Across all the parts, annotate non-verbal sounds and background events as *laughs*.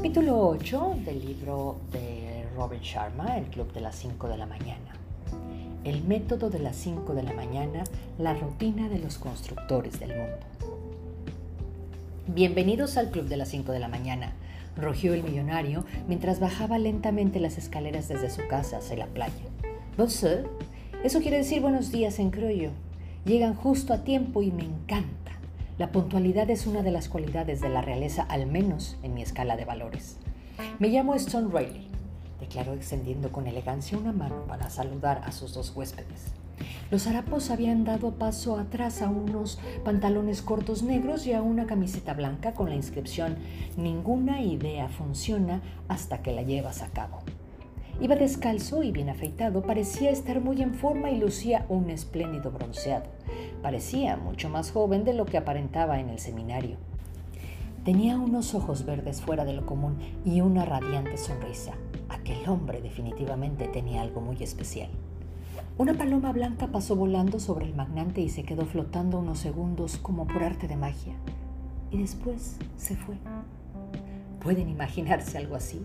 Capítulo 8 del libro de Robin Sharma, El Club de las 5 de la mañana. El método de las 5 de la mañana, la rutina de los constructores del mundo. Bienvenidos al Club de las 5 de la mañana, rugió el millonario mientras bajaba lentamente las escaleras desde su casa hacia la playa. Bonsoir, eso quiere decir buenos días en criollo. Llegan justo a tiempo y me encanta. La puntualidad es una de las cualidades de la realeza, al menos en mi escala de valores. Me llamo Stone Riley, declaró extendiendo con elegancia una mano para saludar a sus dos huéspedes. Los harapos habían dado paso atrás a unos pantalones cortos negros y a una camiseta blanca con la inscripción Ninguna idea funciona hasta que la llevas a cabo. Iba descalzo y bien afeitado, parecía estar muy en forma y lucía un espléndido bronceado. Parecía mucho más joven de lo que aparentaba en el seminario. Tenía unos ojos verdes fuera de lo común y una radiante sonrisa. Aquel hombre definitivamente tenía algo muy especial. Una paloma blanca pasó volando sobre el magnate y se quedó flotando unos segundos como por arte de magia. Y después se fue. ¿Pueden imaginarse algo así?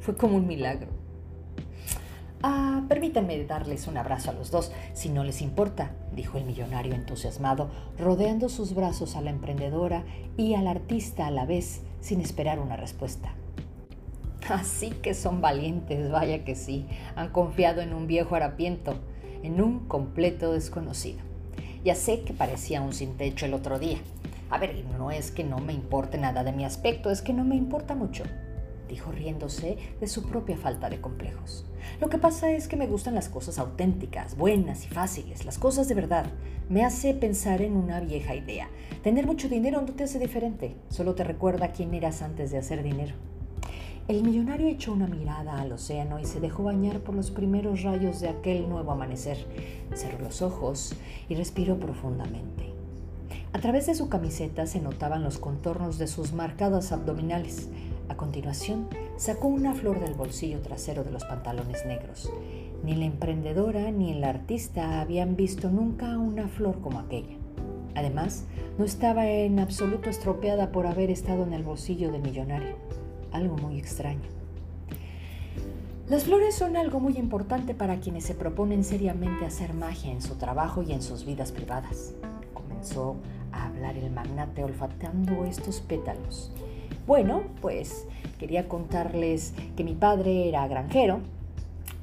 Fue como un milagro. Ah, permítanme darles un abrazo a los dos, si no les importa, dijo el millonario entusiasmado, rodeando sus brazos a la emprendedora y al artista a la vez, sin esperar una respuesta. Así que son valientes, vaya que sí, han confiado en un viejo harapiento, en un completo desconocido. Ya sé que parecía un sin techo el otro día. A ver, no es que no me importe nada de mi aspecto, es que no me importa mucho dijo riéndose de su propia falta de complejos. Lo que pasa es que me gustan las cosas auténticas, buenas y fáciles, las cosas de verdad. Me hace pensar en una vieja idea. Tener mucho dinero no te hace diferente, solo te recuerda quién eras antes de hacer dinero. El millonario echó una mirada al océano y se dejó bañar por los primeros rayos de aquel nuevo amanecer. Cerró los ojos y respiró profundamente. A través de su camiseta se notaban los contornos de sus marcadas abdominales. A continuación, sacó una flor del bolsillo trasero de los pantalones negros. Ni la emprendedora ni el artista habían visto nunca una flor como aquella. Además, no estaba en absoluto estropeada por haber estado en el bolsillo del millonario. Algo muy extraño. Las flores son algo muy importante para quienes se proponen seriamente hacer magia en su trabajo y en sus vidas privadas. Comenzó a hablar el magnate olfateando estos pétalos. Bueno, pues quería contarles que mi padre era granjero.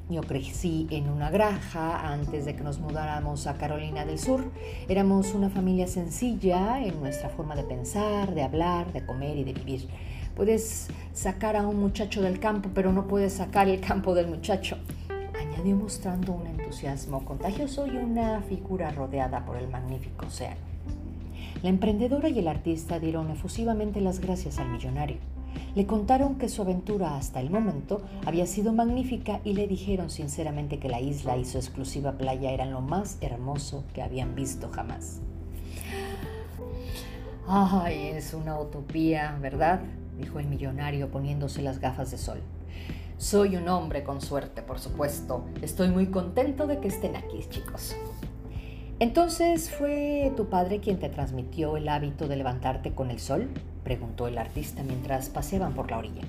Yo crecí en una granja antes de que nos mudáramos a Carolina del Sur. Éramos una familia sencilla en nuestra forma de pensar, de hablar, de comer y de vivir. Puedes sacar a un muchacho del campo, pero no puedes sacar el campo del muchacho. Añadió mostrando un entusiasmo contagioso y una figura rodeada por el magnífico océano. La emprendedora y el artista dieron efusivamente las gracias al millonario. Le contaron que su aventura hasta el momento había sido magnífica y le dijeron sinceramente que la isla y su exclusiva playa eran lo más hermoso que habían visto jamás. Ay, es una utopía, ¿verdad? dijo el millonario poniéndose las gafas de sol. Soy un hombre con suerte, por supuesto. Estoy muy contento de que estén aquí, chicos. Entonces, ¿fue tu padre quien te transmitió el hábito de levantarte con el sol? preguntó el artista mientras paseaban por la orilla.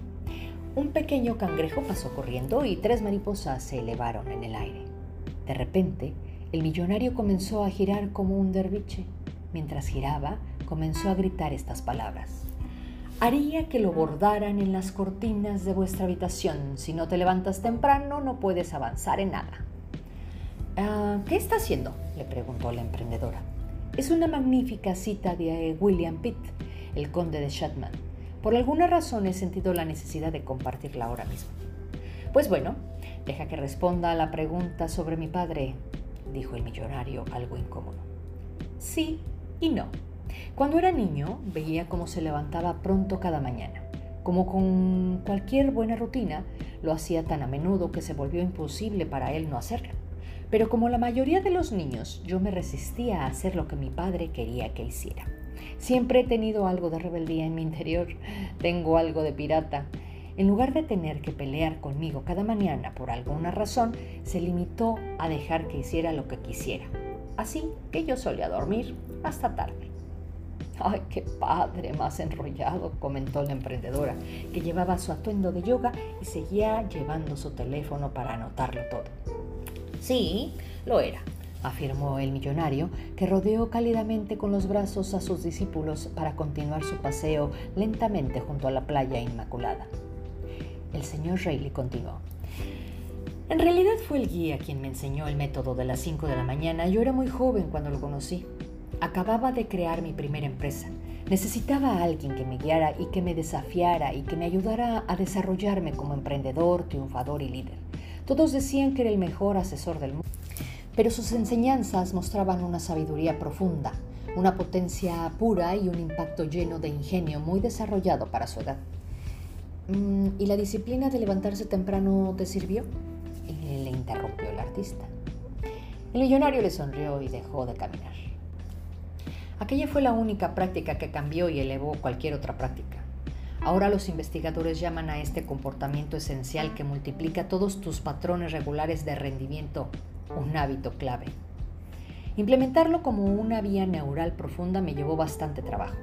Un pequeño cangrejo pasó corriendo y tres mariposas se elevaron en el aire. De repente, el millonario comenzó a girar como un derviche. Mientras giraba, comenzó a gritar estas palabras. Haría que lo bordaran en las cortinas de vuestra habitación. Si no te levantas temprano, no puedes avanzar en nada. Ah, ¿Qué está haciendo? le preguntó la emprendedora. Es una magnífica cita de William Pitt, el conde de Shatman. Por alguna razón he sentido la necesidad de compartirla ahora mismo. Pues bueno, deja que responda a la pregunta sobre mi padre, dijo el millonario algo incómodo. Sí y no. Cuando era niño veía cómo se levantaba pronto cada mañana. Como con cualquier buena rutina, lo hacía tan a menudo que se volvió imposible para él no hacerlo. Pero como la mayoría de los niños, yo me resistía a hacer lo que mi padre quería que hiciera. Siempre he tenido algo de rebeldía en mi interior, tengo algo de pirata. En lugar de tener que pelear conmigo cada mañana por alguna razón, se limitó a dejar que hiciera lo que quisiera. Así que yo solía dormir hasta tarde. ¡Ay, qué padre más enrollado! comentó la emprendedora, que llevaba su atuendo de yoga y seguía llevando su teléfono para anotarlo todo. Sí, lo era, afirmó el millonario, que rodeó cálidamente con los brazos a sus discípulos para continuar su paseo lentamente junto a la playa Inmaculada. El señor Reilly continuó. En realidad fue el guía quien me enseñó el método de las 5 de la mañana. Yo era muy joven cuando lo conocí. Acababa de crear mi primera empresa. Necesitaba a alguien que me guiara y que me desafiara y que me ayudara a desarrollarme como emprendedor, triunfador y líder. Todos decían que era el mejor asesor del mundo, pero sus enseñanzas mostraban una sabiduría profunda, una potencia pura y un impacto lleno de ingenio muy desarrollado para su edad. Mm, ¿Y la disciplina de levantarse temprano te sirvió? le interrumpió el artista. El millonario le sonrió y dejó de caminar. Aquella fue la única práctica que cambió y elevó cualquier otra práctica. Ahora los investigadores llaman a este comportamiento esencial que multiplica todos tus patrones regulares de rendimiento un hábito clave. Implementarlo como una vía neural profunda me llevó bastante trabajo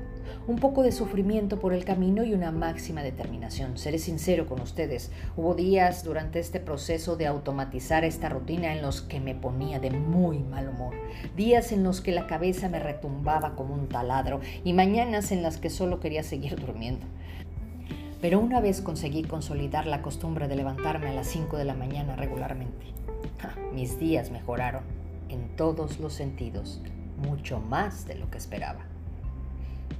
un poco de sufrimiento por el camino y una máxima determinación. Seré sincero con ustedes, hubo días durante este proceso de automatizar esta rutina en los que me ponía de muy mal humor, días en los que la cabeza me retumbaba como un taladro y mañanas en las que solo quería seguir durmiendo. Pero una vez conseguí consolidar la costumbre de levantarme a las 5 de la mañana regularmente. mis días mejoraron en todos los sentidos, mucho más de lo que esperaba.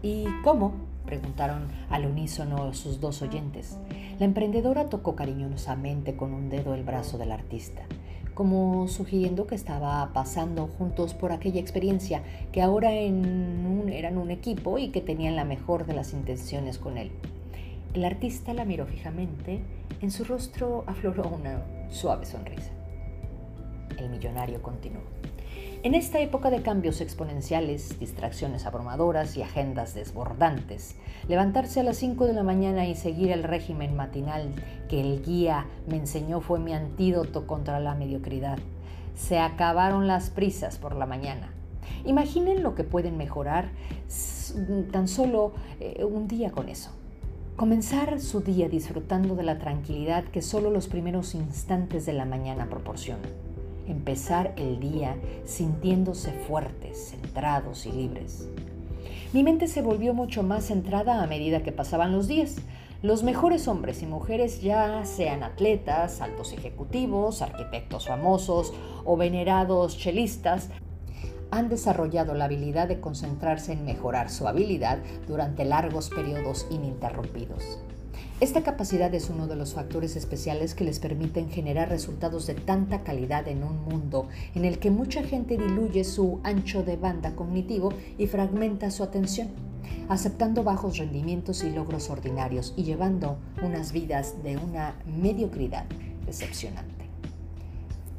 ¿Y cómo? preguntaron al unísono sus dos oyentes. La emprendedora tocó cariñosamente con un dedo el brazo del artista, como sugiriendo que estaba pasando juntos por aquella experiencia, que ahora eran un equipo y que tenían la mejor de las intenciones con él. El artista la miró fijamente, en su rostro afloró una suave sonrisa. El millonario continuó. En esta época de cambios exponenciales, distracciones abrumadoras y agendas desbordantes, levantarse a las 5 de la mañana y seguir el régimen matinal que el guía me enseñó fue mi antídoto contra la mediocridad. Se acabaron las prisas por la mañana. Imaginen lo que pueden mejorar tan solo eh, un día con eso. Comenzar su día disfrutando de la tranquilidad que solo los primeros instantes de la mañana proporcionan empezar el día sintiéndose fuertes, centrados y libres. Mi mente se volvió mucho más centrada a medida que pasaban los días. Los mejores hombres y mujeres, ya sean atletas, altos ejecutivos, arquitectos famosos o venerados chelistas, han desarrollado la habilidad de concentrarse en mejorar su habilidad durante largos periodos ininterrumpidos. Esta capacidad es uno de los factores especiales que les permiten generar resultados de tanta calidad en un mundo en el que mucha gente diluye su ancho de banda cognitivo y fragmenta su atención, aceptando bajos rendimientos y logros ordinarios y llevando unas vidas de una mediocridad decepcionante.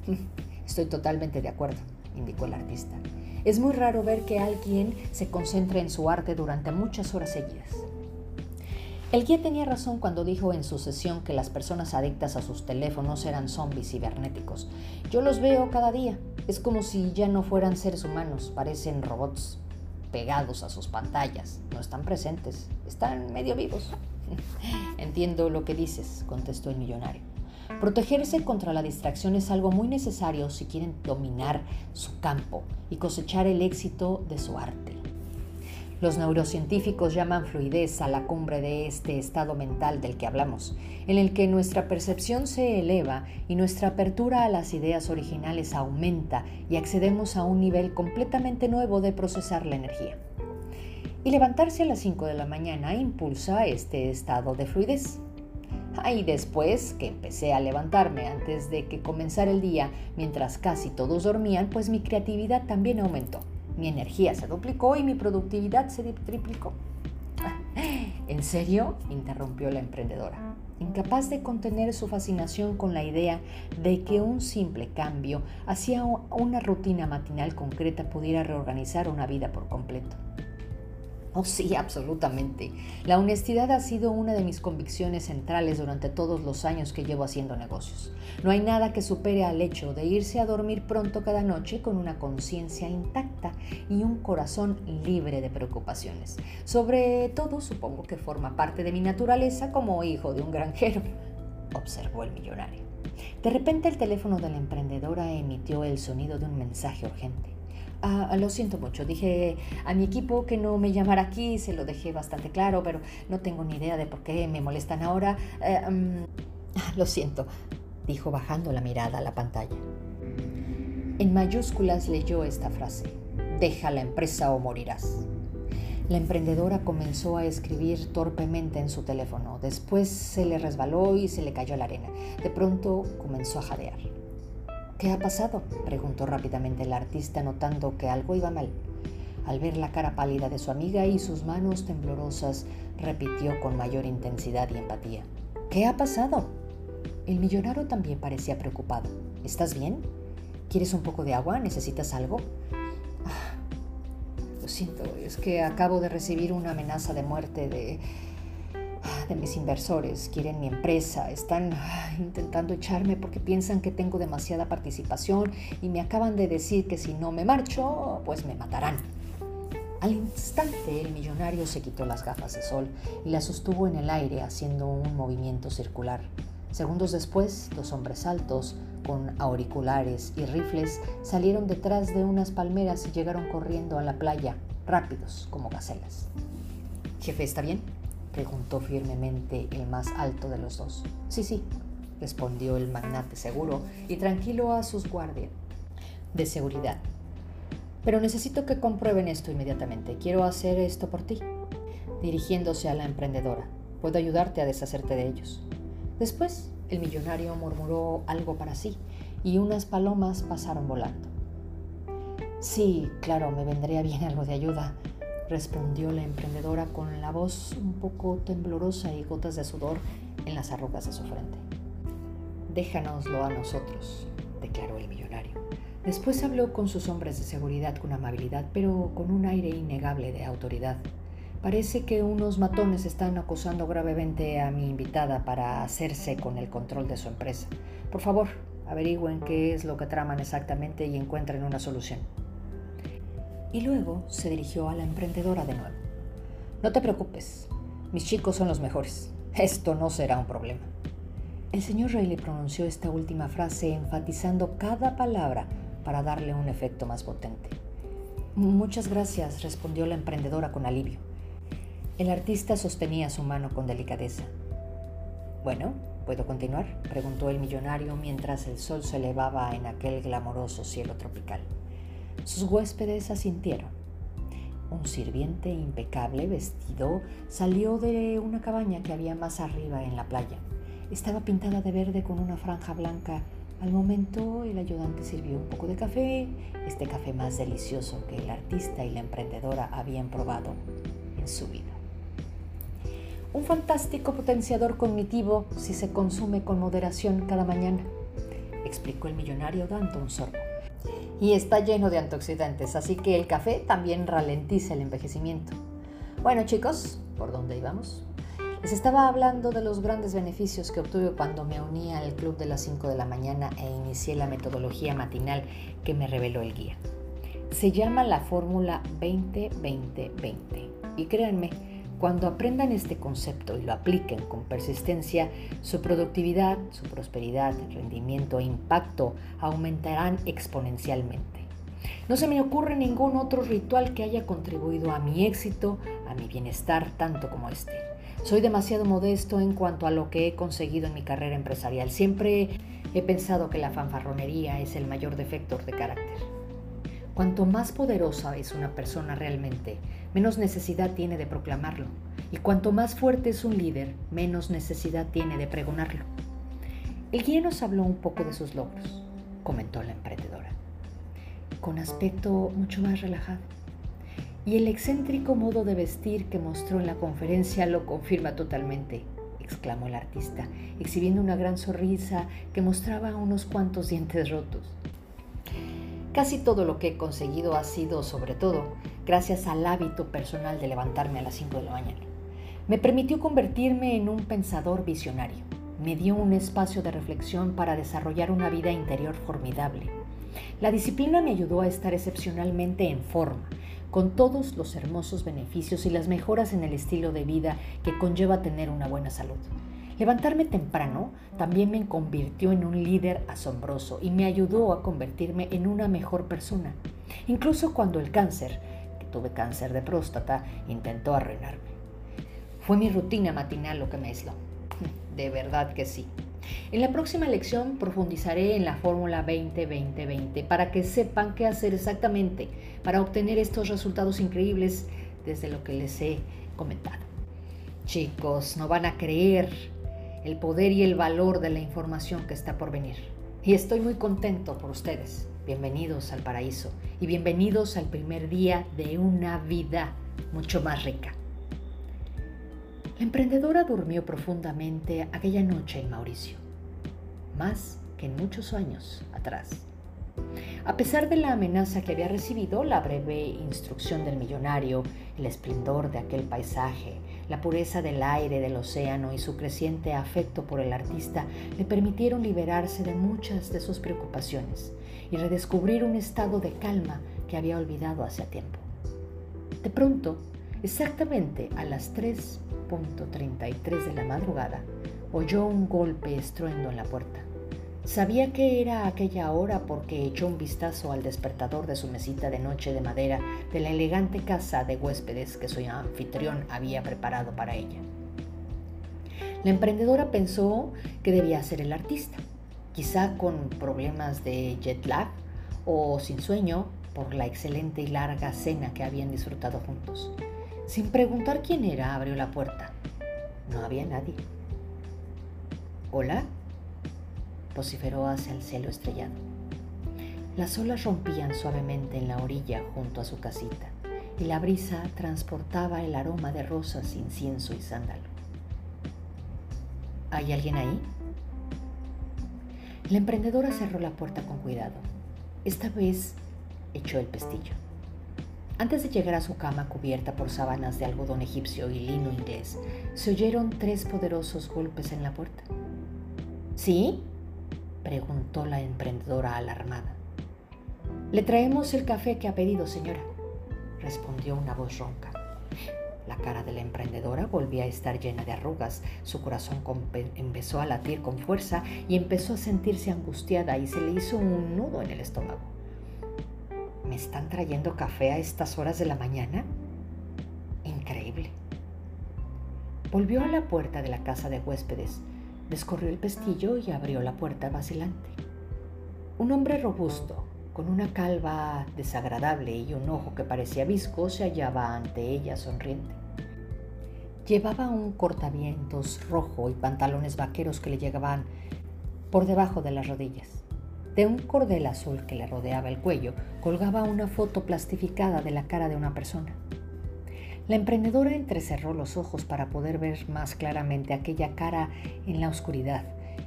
*laughs* Estoy totalmente de acuerdo, indicó el artista. Es muy raro ver que alguien se concentre en su arte durante muchas horas seguidas. El guía tenía razón cuando dijo en su sesión que las personas adictas a sus teléfonos eran zombies cibernéticos. Yo los veo cada día. Es como si ya no fueran seres humanos, parecen robots pegados a sus pantallas. No están presentes, están medio vivos. *laughs* Entiendo lo que dices, contestó el millonario. Protegerse contra la distracción es algo muy necesario si quieren dominar su campo y cosechar el éxito de su arte. Los neurocientíficos llaman fluidez a la cumbre de este estado mental del que hablamos, en el que nuestra percepción se eleva y nuestra apertura a las ideas originales aumenta y accedemos a un nivel completamente nuevo de procesar la energía. Y levantarse a las 5 de la mañana impulsa este estado de fluidez. Y después que empecé a levantarme antes de que comenzara el día, mientras casi todos dormían, pues mi creatividad también aumentó. Mi energía se duplicó y mi productividad se triplicó. ¿En serio? interrumpió la emprendedora, incapaz de contener su fascinación con la idea de que un simple cambio hacia una rutina matinal concreta pudiera reorganizar una vida por completo. *laughs* Oh, sí, absolutamente. La honestidad ha sido una de mis convicciones centrales durante todos los años que llevo haciendo negocios. No hay nada que supere al hecho de irse a dormir pronto cada noche con una conciencia intacta y un corazón libre de preocupaciones. Sobre todo, supongo que forma parte de mi naturaleza como hijo de un granjero, *laughs* observó el millonario. De repente el teléfono de la emprendedora emitió el sonido de un mensaje urgente. Ah, lo siento mucho, dije a mi equipo que no me llamara aquí, se lo dejé bastante claro, pero no tengo ni idea de por qué me molestan ahora. Eh, mm, lo siento, dijo bajando la mirada a la pantalla. En mayúsculas leyó esta frase, deja la empresa o morirás. La emprendedora comenzó a escribir torpemente en su teléfono, después se le resbaló y se le cayó la arena. De pronto comenzó a jadear. ¿Qué ha pasado? preguntó rápidamente el artista notando que algo iba mal. Al ver la cara pálida de su amiga y sus manos temblorosas, repitió con mayor intensidad y empatía. ¿Qué ha pasado? El millonario también parecía preocupado. ¿Estás bien? ¿Quieres un poco de agua? ¿Necesitas algo? Ah, lo siento, es que acabo de recibir una amenaza de muerte de de mis inversores, quieren mi empresa, están intentando echarme porque piensan que tengo demasiada participación y me acaban de decir que si no me marcho, pues me matarán. Al instante el millonario se quitó las gafas de sol y las sostuvo en el aire haciendo un movimiento circular. Segundos después, dos hombres altos, con auriculares y rifles, salieron detrás de unas palmeras y llegaron corriendo a la playa, rápidos como gacelas. Jefe, ¿está bien? Preguntó firmemente el más alto de los dos. Sí, sí, respondió el magnate seguro y tranquilo a sus guardias de seguridad. Pero necesito que comprueben esto inmediatamente. Quiero hacer esto por ti. Dirigiéndose a la emprendedora. Puedo ayudarte a deshacerte de ellos. Después, el millonario murmuró algo para sí y unas palomas pasaron volando. Sí, claro, me vendría bien algo de ayuda, respondió la emprendedora con la voz un poco temblorosa y gotas de sudor en las arrugas de su frente. Déjanoslo a nosotros, declaró el millonario. Después habló con sus hombres de seguridad con amabilidad, pero con un aire innegable de autoridad. Parece que unos matones están acosando gravemente a mi invitada para hacerse con el control de su empresa. Por favor, averigüen qué es lo que traman exactamente y encuentren una solución y luego se dirigió a la emprendedora de nuevo. No te preocupes, mis chicos son los mejores. Esto no será un problema. El señor Rayleigh pronunció esta última frase enfatizando cada palabra para darle un efecto más potente. Muchas gracias, respondió la emprendedora con alivio. El artista sostenía su mano con delicadeza. Bueno, ¿puedo continuar? preguntó el millonario mientras el sol se elevaba en aquel glamoroso cielo tropical. Sus huéspedes asintieron. Un sirviente impecable vestido salió de una cabaña que había más arriba en la playa. Estaba pintada de verde con una franja blanca. Al momento el ayudante sirvió un poco de café, este café más delicioso que el artista y la emprendedora habían probado en su vida. Un fantástico potenciador cognitivo si se consume con moderación cada mañana, explicó el millonario dando un sorbo y está lleno de antioxidantes, así que el café también ralentiza el envejecimiento. Bueno chicos, ¿por dónde íbamos? Les estaba hablando de los grandes beneficios que obtuve cuando me uní al club de las 5 de la mañana e inicié la metodología matinal que me reveló el guía. Se llama la fórmula 20-20-20 y créanme, cuando aprendan este concepto y lo apliquen con persistencia, su productividad, su prosperidad, rendimiento e impacto aumentarán exponencialmente. No se me ocurre ningún otro ritual que haya contribuido a mi éxito, a mi bienestar, tanto como este. Soy demasiado modesto en cuanto a lo que he conseguido en mi carrera empresarial. Siempre he pensado que la fanfarronería es el mayor defecto de carácter. Cuanto más poderosa es una persona realmente, menos necesidad tiene de proclamarlo. Y cuanto más fuerte es un líder, menos necesidad tiene de pregonarlo. El guía nos habló un poco de sus logros, comentó la emprendedora, con aspecto mucho más relajado. Y el excéntrico modo de vestir que mostró en la conferencia lo confirma totalmente, exclamó el artista, exhibiendo una gran sonrisa que mostraba unos cuantos dientes rotos. Casi todo lo que he conseguido ha sido, sobre todo, gracias al hábito personal de levantarme a las 5 de la mañana. Me permitió convertirme en un pensador visionario. Me dio un espacio de reflexión para desarrollar una vida interior formidable. La disciplina me ayudó a estar excepcionalmente en forma, con todos los hermosos beneficios y las mejoras en el estilo de vida que conlleva tener una buena salud. Levantarme temprano también me convirtió en un líder asombroso y me ayudó a convertirme en una mejor persona. Incluso cuando el cáncer, que tuve cáncer de próstata, intentó arruinarme. Fue mi rutina matinal lo que me aisló. *laughs* De verdad que sí. En la próxima lección profundizaré en la fórmula 20-20-20 para que sepan qué hacer exactamente para obtener estos resultados increíbles desde lo que les he comentado. Chicos, no van a creer el poder y el valor de la información que está por venir. Y estoy muy contento por ustedes. Bienvenidos al paraíso y bienvenidos al primer día de una vida mucho más rica. La emprendedora durmió profundamente aquella noche en Mauricio, más que en muchos años atrás. A pesar de la amenaza que había recibido, la breve instrucción del millonario, el esplendor de aquel paisaje, la pureza del aire del océano y su creciente afecto por el artista le permitieron liberarse de muchas de sus preocupaciones y redescubrir un estado de calma que había olvidado hace tiempo. De pronto, exactamente a las 3.33 de la madrugada, oyó un golpe estruendo en la puerta. Sabía que era aquella hora porque echó un vistazo al despertador de su mesita de noche de madera de la elegante casa de huéspedes que su anfitrión había preparado para ella. La emprendedora pensó que debía ser el artista, quizá con problemas de jet lag o sin sueño por la excelente y larga cena que habían disfrutado juntos. Sin preguntar quién era, abrió la puerta. No había nadie. ¿Hola? Vociferó hacia el cielo estrellado. Las olas rompían suavemente en la orilla junto a su casita y la brisa transportaba el aroma de rosas, incienso y sándalo. ¿Hay alguien ahí? La emprendedora cerró la puerta con cuidado. Esta vez echó el pestillo. Antes de llegar a su cama cubierta por sábanas de algodón egipcio y lino inglés, se oyeron tres poderosos golpes en la puerta. ¿Sí? Preguntó la emprendedora alarmada. Le traemos el café que ha pedido, señora, respondió una voz ronca. La cara de la emprendedora volvía a estar llena de arrugas, su corazón empezó a latir con fuerza y empezó a sentirse angustiada y se le hizo un nudo en el estómago. ¿Me están trayendo café a estas horas de la mañana? Increíble. Volvió a la puerta de la casa de huéspedes Descorrió el pestillo y abrió la puerta vacilante. Un hombre robusto, con una calva desagradable y un ojo que parecía visco, se hallaba ante ella sonriente. Llevaba un cortavientos rojo y pantalones vaqueros que le llegaban por debajo de las rodillas. De un cordel azul que le rodeaba el cuello colgaba una foto plastificada de la cara de una persona. La emprendedora entrecerró los ojos para poder ver más claramente aquella cara en la oscuridad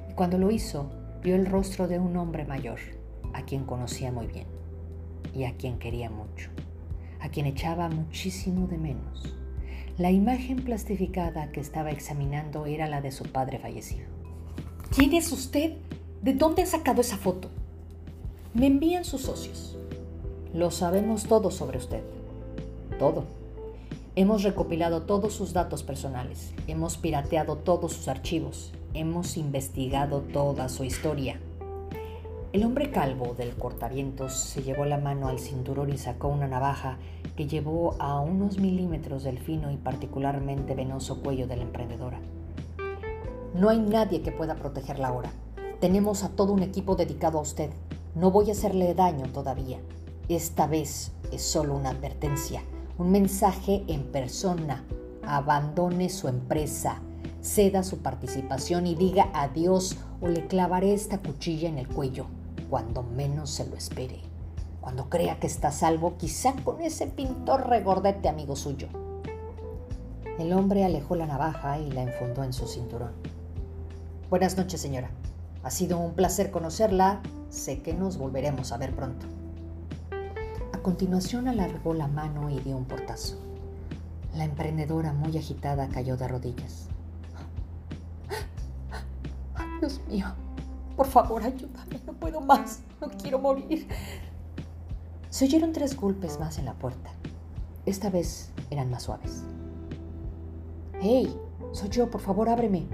y cuando lo hizo vio el rostro de un hombre mayor, a quien conocía muy bien y a quien quería mucho, a quien echaba muchísimo de menos. La imagen plastificada que estaba examinando era la de su padre fallecido. ¿Quién es usted? ¿De dónde ha sacado esa foto? Me envían sus socios. Lo sabemos todo sobre usted. Todo Hemos recopilado todos sus datos personales, hemos pirateado todos sus archivos, hemos investigado toda su historia. El hombre calvo del cortavientos se llevó la mano al cinturón y sacó una navaja que llevó a unos milímetros del fino y particularmente venoso cuello de la emprendedora. No hay nadie que pueda protegerla ahora. Tenemos a todo un equipo dedicado a usted. No voy a hacerle daño todavía. Esta vez es solo una advertencia un mensaje en persona. Abandone su empresa, ceda su participación y diga adiós o le clavaré esta cuchilla en el cuello cuando menos se lo espere. Cuando crea que está salvo, quizá con ese pintor regordete amigo suyo. El hombre alejó la navaja y la enfundó en su cinturón. Buenas noches, señora. Ha sido un placer conocerla. Sé que nos volveremos a ver pronto. Continuación alargó la mano y dio un portazo. La emprendedora, muy agitada, cayó de rodillas. Dios mío, por favor, ayúdame, no puedo más, no quiero morir. Se oyeron tres golpes más en la puerta. Esta vez eran más suaves. ¡Hey! Soy yo, por favor, ábreme.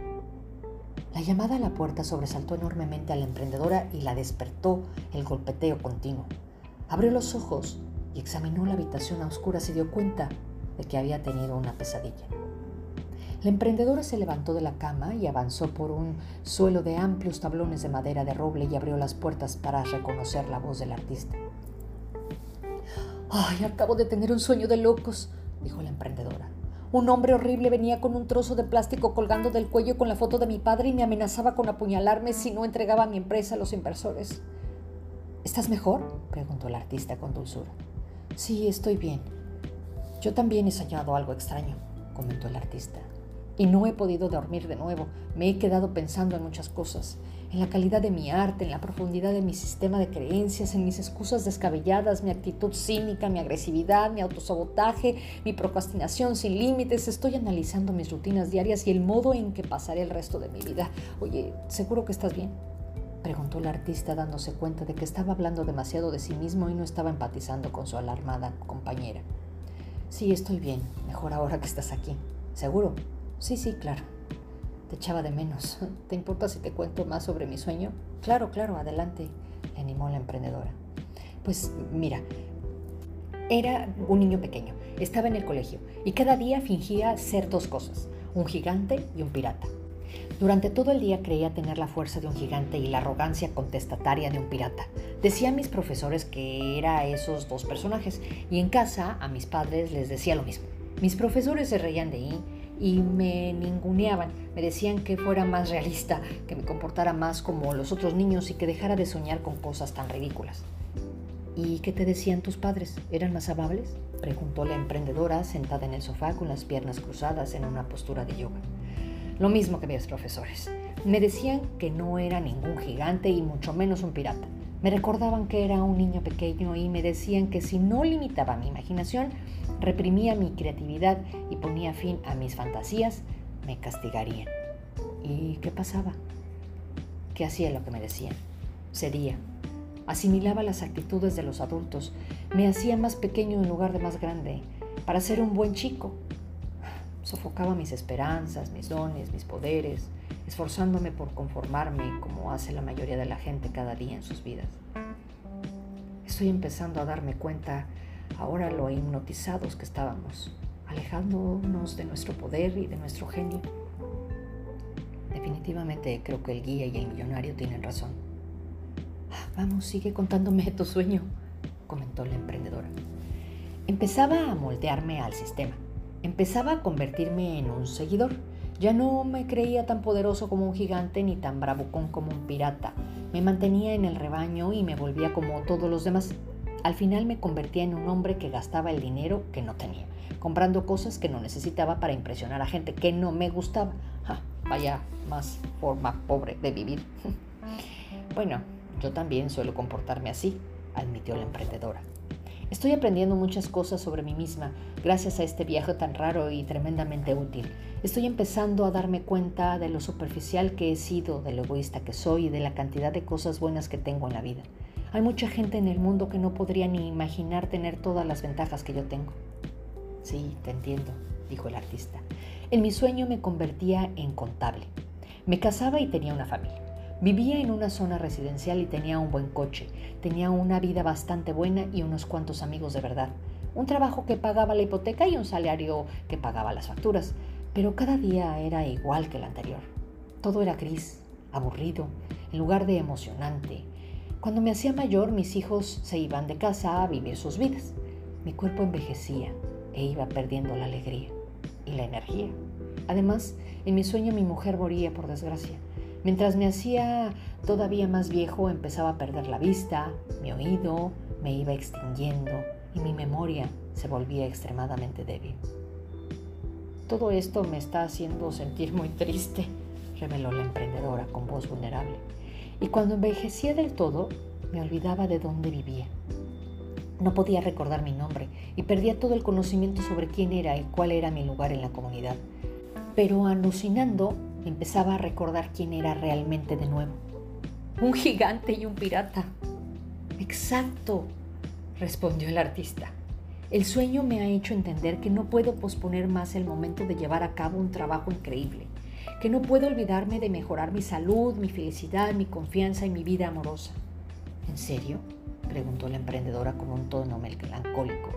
La llamada a la puerta sobresaltó enormemente a la emprendedora y la despertó el golpeteo continuo. Abrió los ojos y examinó la habitación a oscuras y dio cuenta de que había tenido una pesadilla. La emprendedora se levantó de la cama y avanzó por un suelo de amplios tablones de madera de roble y abrió las puertas para reconocer la voz del artista. Ay, acabo de tener un sueño de locos, dijo la emprendedora. Un hombre horrible venía con un trozo de plástico colgando del cuello con la foto de mi padre y me amenazaba con apuñalarme si no entregaba mi empresa a los inversores. ¿Estás mejor? preguntó el artista con dulzura. Sí, estoy bien. Yo también he soñado algo extraño, comentó el artista. Y no he podido dormir de nuevo. Me he quedado pensando en muchas cosas en la calidad de mi arte, en la profundidad de mi sistema de creencias, en mis excusas descabelladas, mi actitud cínica, mi agresividad, mi autosabotaje, mi procrastinación sin límites. Estoy analizando mis rutinas diarias y el modo en que pasaré el resto de mi vida. Oye, ¿seguro que estás bien? Preguntó el artista dándose cuenta de que estaba hablando demasiado de sí mismo y no estaba empatizando con su alarmada compañera. Sí, estoy bien. Mejor ahora que estás aquí. ¿Seguro? Sí, sí, claro. Te echaba de menos. *laughs* ¿Te importa si te cuento más sobre mi sueño? Claro, claro, adelante, le animó la emprendedora. Pues mira, era un niño pequeño, estaba en el colegio y cada día fingía ser dos cosas, un gigante y un pirata. Durante todo el día creía tener la fuerza de un gigante y la arrogancia contestataria de un pirata. Decía a mis profesores que era esos dos personajes y en casa a mis padres les decía lo mismo. Mis profesores se reían de mí y me ninguneaban, me decían que fuera más realista, que me comportara más como los otros niños y que dejara de soñar con cosas tan ridículas. ¿Y qué te decían tus padres? ¿Eran más amables? Preguntó la emprendedora sentada en el sofá con las piernas cruzadas en una postura de yoga. Lo mismo que mis profesores. Me decían que no era ningún gigante y mucho menos un pirata. Me recordaban que era un niño pequeño y me decían que si no limitaba mi imaginación, reprimía mi creatividad y ponía fin a mis fantasías, me castigarían. ¿Y qué pasaba? ¿Qué hacía lo que me decían? Cedía. Asimilaba las actitudes de los adultos. Me hacía más pequeño en lugar de más grande, para ser un buen chico. Sofocaba mis esperanzas, mis dones, mis poderes, esforzándome por conformarme como hace la mayoría de la gente cada día en sus vidas. Estoy empezando a darme cuenta ahora lo hipnotizados que estábamos, alejándonos de nuestro poder y de nuestro genio. Definitivamente creo que el guía y el millonario tienen razón. Ah, vamos, sigue contándome tu sueño, comentó la emprendedora. Empezaba a moldearme al sistema. Empezaba a convertirme en un seguidor. Ya no me creía tan poderoso como un gigante ni tan bravucón como un pirata. Me mantenía en el rebaño y me volvía como todos los demás. Al final me convertía en un hombre que gastaba el dinero que no tenía, comprando cosas que no necesitaba para impresionar a gente que no me gustaba. vaya más forma pobre de vivir. *laughs* bueno, yo también suelo comportarme así, admitió la emprendedora. Estoy aprendiendo muchas cosas sobre mí misma gracias a este viaje tan raro y tremendamente útil. Estoy empezando a darme cuenta de lo superficial que he sido, de lo egoísta que soy y de la cantidad de cosas buenas que tengo en la vida. Hay mucha gente en el mundo que no podría ni imaginar tener todas las ventajas que yo tengo. Sí, te entiendo, dijo el artista. En mi sueño me convertía en contable. Me casaba y tenía una familia. Vivía en una zona residencial y tenía un buen coche. Tenía una vida bastante buena y unos cuantos amigos de verdad. Un trabajo que pagaba la hipoteca y un salario que pagaba las facturas. Pero cada día era igual que el anterior. Todo era gris, aburrido, en lugar de emocionante, cuando me hacía mayor, mis hijos se iban de casa a vivir sus vidas. Mi cuerpo envejecía e iba perdiendo la alegría y la energía. Además, en mi sueño mi mujer moría por desgracia. Mientras me hacía todavía más viejo, empezaba a perder la vista, mi oído me iba extinguiendo y mi memoria se volvía extremadamente débil. Todo esto me está haciendo sentir muy triste, reveló la emprendedora con voz vulnerable y cuando envejecía del todo me olvidaba de dónde vivía. No podía recordar mi nombre y perdía todo el conocimiento sobre quién era y cuál era mi lugar en la comunidad. Pero alucinando, empezaba a recordar quién era realmente de nuevo. Un gigante y un pirata. Exacto, respondió el artista. El sueño me ha hecho entender que no puedo posponer más el momento de llevar a cabo un trabajo increíble, que no puedo olvidarme de mejorar mi salud, mi felicidad, mi confianza y mi vida amorosa. ¿En serio? preguntó la emprendedora con un tono melancólico.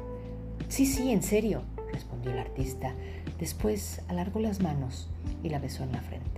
Sí, sí, en serio, respondió el artista. Después alargó las manos y la besó en la frente.